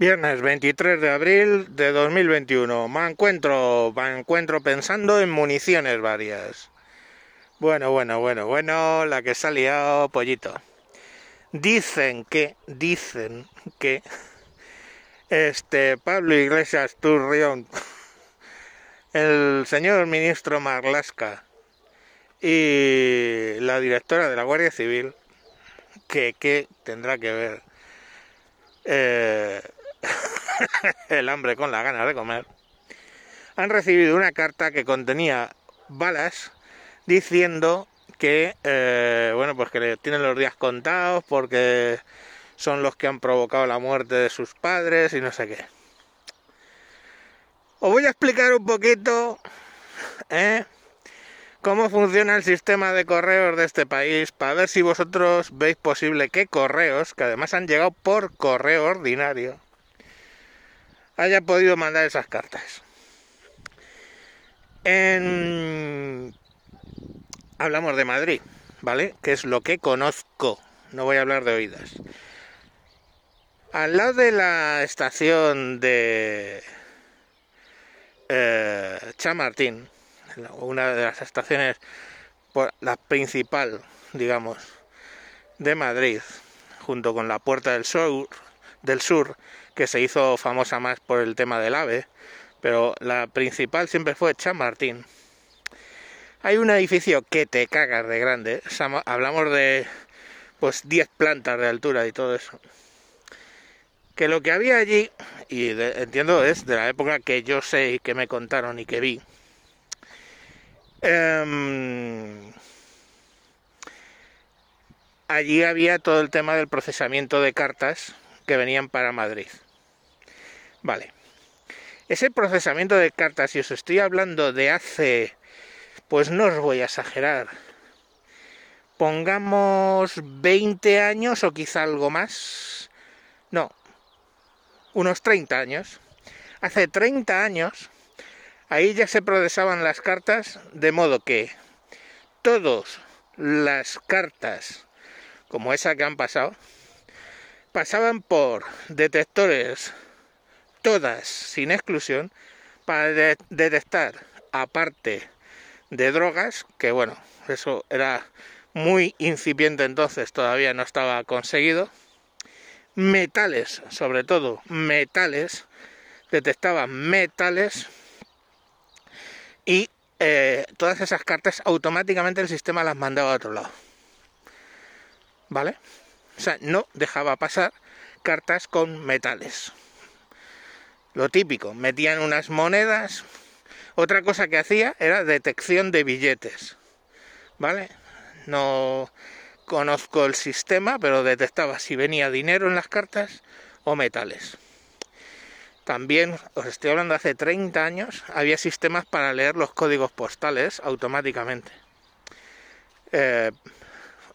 Viernes 23 de abril de 2021. Me encuentro, me encuentro pensando en municiones varias. Bueno, bueno, bueno, bueno, la que se ha liado pollito. Dicen que, dicen que este Pablo Iglesias Turrión, el señor ministro Marlasca y la directora de la Guardia Civil, que, que tendrá que ver eh, el hambre con la ganas de comer, han recibido una carta que contenía balas diciendo que, eh, bueno, pues que tienen los días contados porque son los que han provocado la muerte de sus padres y no sé qué. Os voy a explicar un poquito ¿eh? cómo funciona el sistema de correos de este país para ver si vosotros veis posible que correos, que además han llegado por correo ordinario, haya podido mandar esas cartas. Hablamos de Madrid, ¿vale? Que es lo que conozco, no voy a hablar de oídas. Al lado de la estación de eh, Chamartín, una de las estaciones, la principal, digamos, de Madrid, junto con la Puerta del Sur, del Sur, que se hizo famosa más por el tema del AVE, pero la principal siempre fue Chamartín. Hay un edificio que te cagas de grande, hablamos de pues 10 plantas de altura y todo eso. Que lo que había allí, y entiendo es de la época que yo sé y que me contaron y que vi, em, allí había todo el tema del procesamiento de cartas que venían para Madrid. Vale. Ese procesamiento de cartas, si os estoy hablando de hace, pues no os voy a exagerar, pongamos 20 años o quizá algo más, no, unos 30 años. Hace 30 años, ahí ya se procesaban las cartas, de modo que todas las cartas, como esa que han pasado, pasaban por detectores, todas sin exclusión, para detectar, aparte de drogas, que bueno, eso era muy incipiente entonces, todavía no estaba conseguido, metales, sobre todo metales, detectaban metales y eh, todas esas cartas automáticamente el sistema las mandaba a otro lado. ¿Vale? O sea, no dejaba pasar cartas con metales. Lo típico, metían unas monedas. Otra cosa que hacía era detección de billetes. ¿Vale? No conozco el sistema, pero detectaba si venía dinero en las cartas o metales. También, os estoy hablando hace 30 años, había sistemas para leer los códigos postales automáticamente. Eh,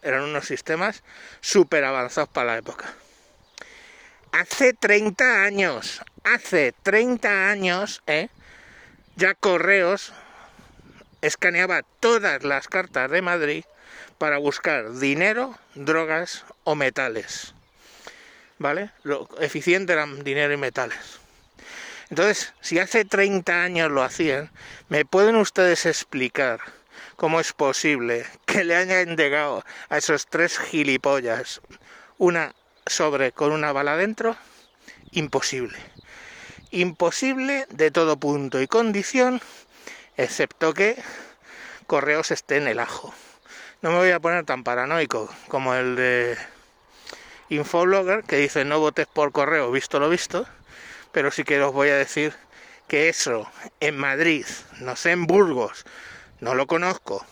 eran unos sistemas súper avanzados para la época. Hace 30 años, hace 30 años, ¿eh? ya Correos escaneaba todas las cartas de Madrid para buscar dinero, drogas o metales. ¿Vale? Lo eficiente eran dinero y metales. Entonces, si hace 30 años lo hacían, ¿me pueden ustedes explicar ¿Cómo es posible que le hayan entregado a esos tres gilipollas una sobre con una bala dentro? Imposible. Imposible de todo punto y condición, excepto que Correos esté en el ajo. No me voy a poner tan paranoico como el de Infoblogger, que dice no votes por correo, visto lo visto, pero sí que os voy a decir que eso en Madrid, no sé, en Burgos, no lo conozco.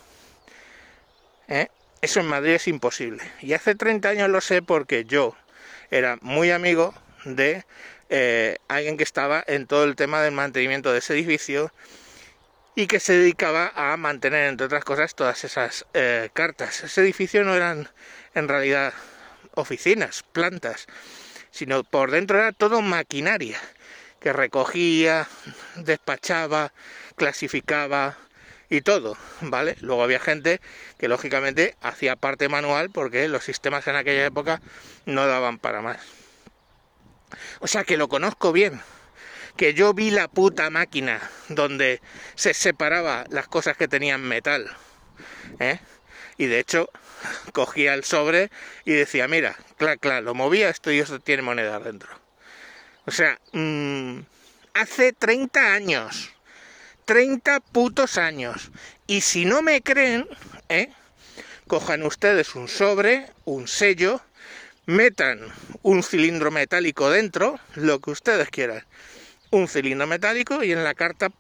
¿Eh? Eso en Madrid es imposible. Y hace 30 años lo sé porque yo era muy amigo de eh, alguien que estaba en todo el tema del mantenimiento de ese edificio y que se dedicaba a mantener, entre otras cosas, todas esas eh, cartas. Ese edificio no eran en realidad oficinas, plantas, sino por dentro era todo maquinaria que recogía, despachaba, clasificaba, y todo, ¿vale? Luego había gente que lógicamente hacía parte manual porque los sistemas en aquella época no daban para más. O sea que lo conozco bien. Que yo vi la puta máquina donde se separaba las cosas que tenían metal. ¿eh? Y de hecho, cogía el sobre y decía, mira, claro, claro, lo movía esto y esto tiene moneda dentro. O sea, mmm, hace 30 años. 30 putos años. Y si no me creen, ¿eh? cojan ustedes un sobre, un sello, metan un cilindro metálico dentro, lo que ustedes quieran. Un cilindro metálico y en la carta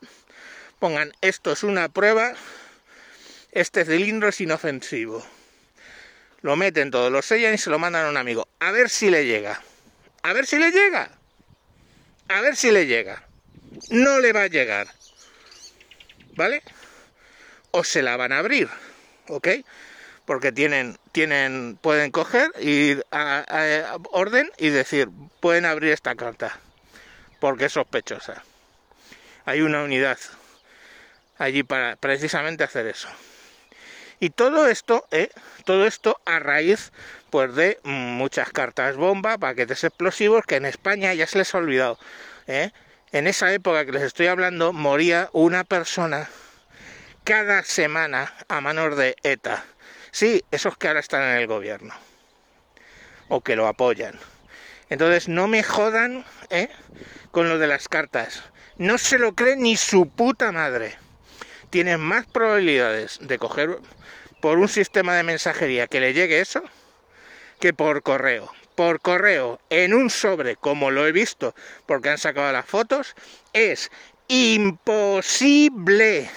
pongan esto es una prueba, este cilindro es inofensivo. Lo meten todos, lo sellan y se lo mandan a un amigo. A ver si le llega. A ver si le llega. A ver si le llega. No le va a llegar. ¿Vale? O se la van a abrir. ¿Ok? porque tienen, tienen, pueden coger, ir a, orden y decir, pueden abrir esta carta, porque es sospechosa. Hay una unidad allí para precisamente hacer eso. Y todo esto, ¿eh? todo esto a raíz pues de muchas cartas bomba, paquetes explosivos que en España ya se les ha olvidado. ¿eh? En esa época que les estoy hablando moría una persona cada semana a manos de ETA. Sí, esos que ahora están en el gobierno o que lo apoyan. Entonces no me jodan ¿eh? con lo de las cartas. No se lo cree ni su puta madre. Tienen más probabilidades de coger por un sistema de mensajería que le llegue eso que por correo. Por correo, en un sobre, como lo he visto, porque han sacado las fotos, es imposible.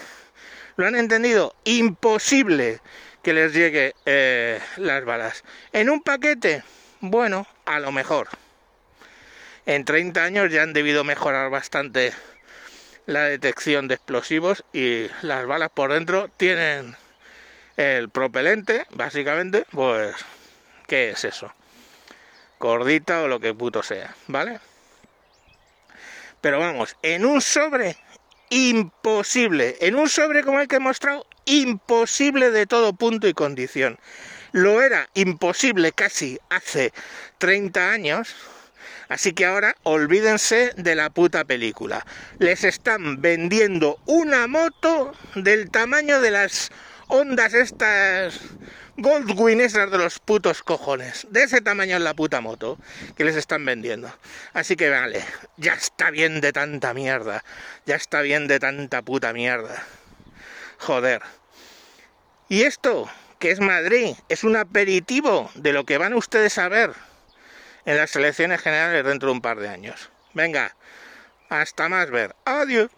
¿Lo han entendido? Imposible que les llegue eh, las balas. En un paquete, bueno, a lo mejor. En 30 años ya han debido mejorar bastante la detección de explosivos y las balas por dentro tienen el propelente, básicamente, pues, ¿qué es eso? Cordita o lo que puto sea, ¿vale? Pero vamos, en un sobre imposible, en un sobre como el que he mostrado, imposible de todo punto y condición. Lo era imposible casi hace 30 años, así que ahora olvídense de la puta película. Les están vendiendo una moto del tamaño de las ondas estas Goldwyn esas de los putos cojones. De ese tamaño es la puta moto que les están vendiendo. Así que vale, ya está bien de tanta mierda. Ya está bien de tanta puta mierda. Joder. Y esto, que es Madrid, es un aperitivo de lo que van ustedes a ver en las elecciones generales dentro de un par de años. Venga, hasta más ver. Adiós.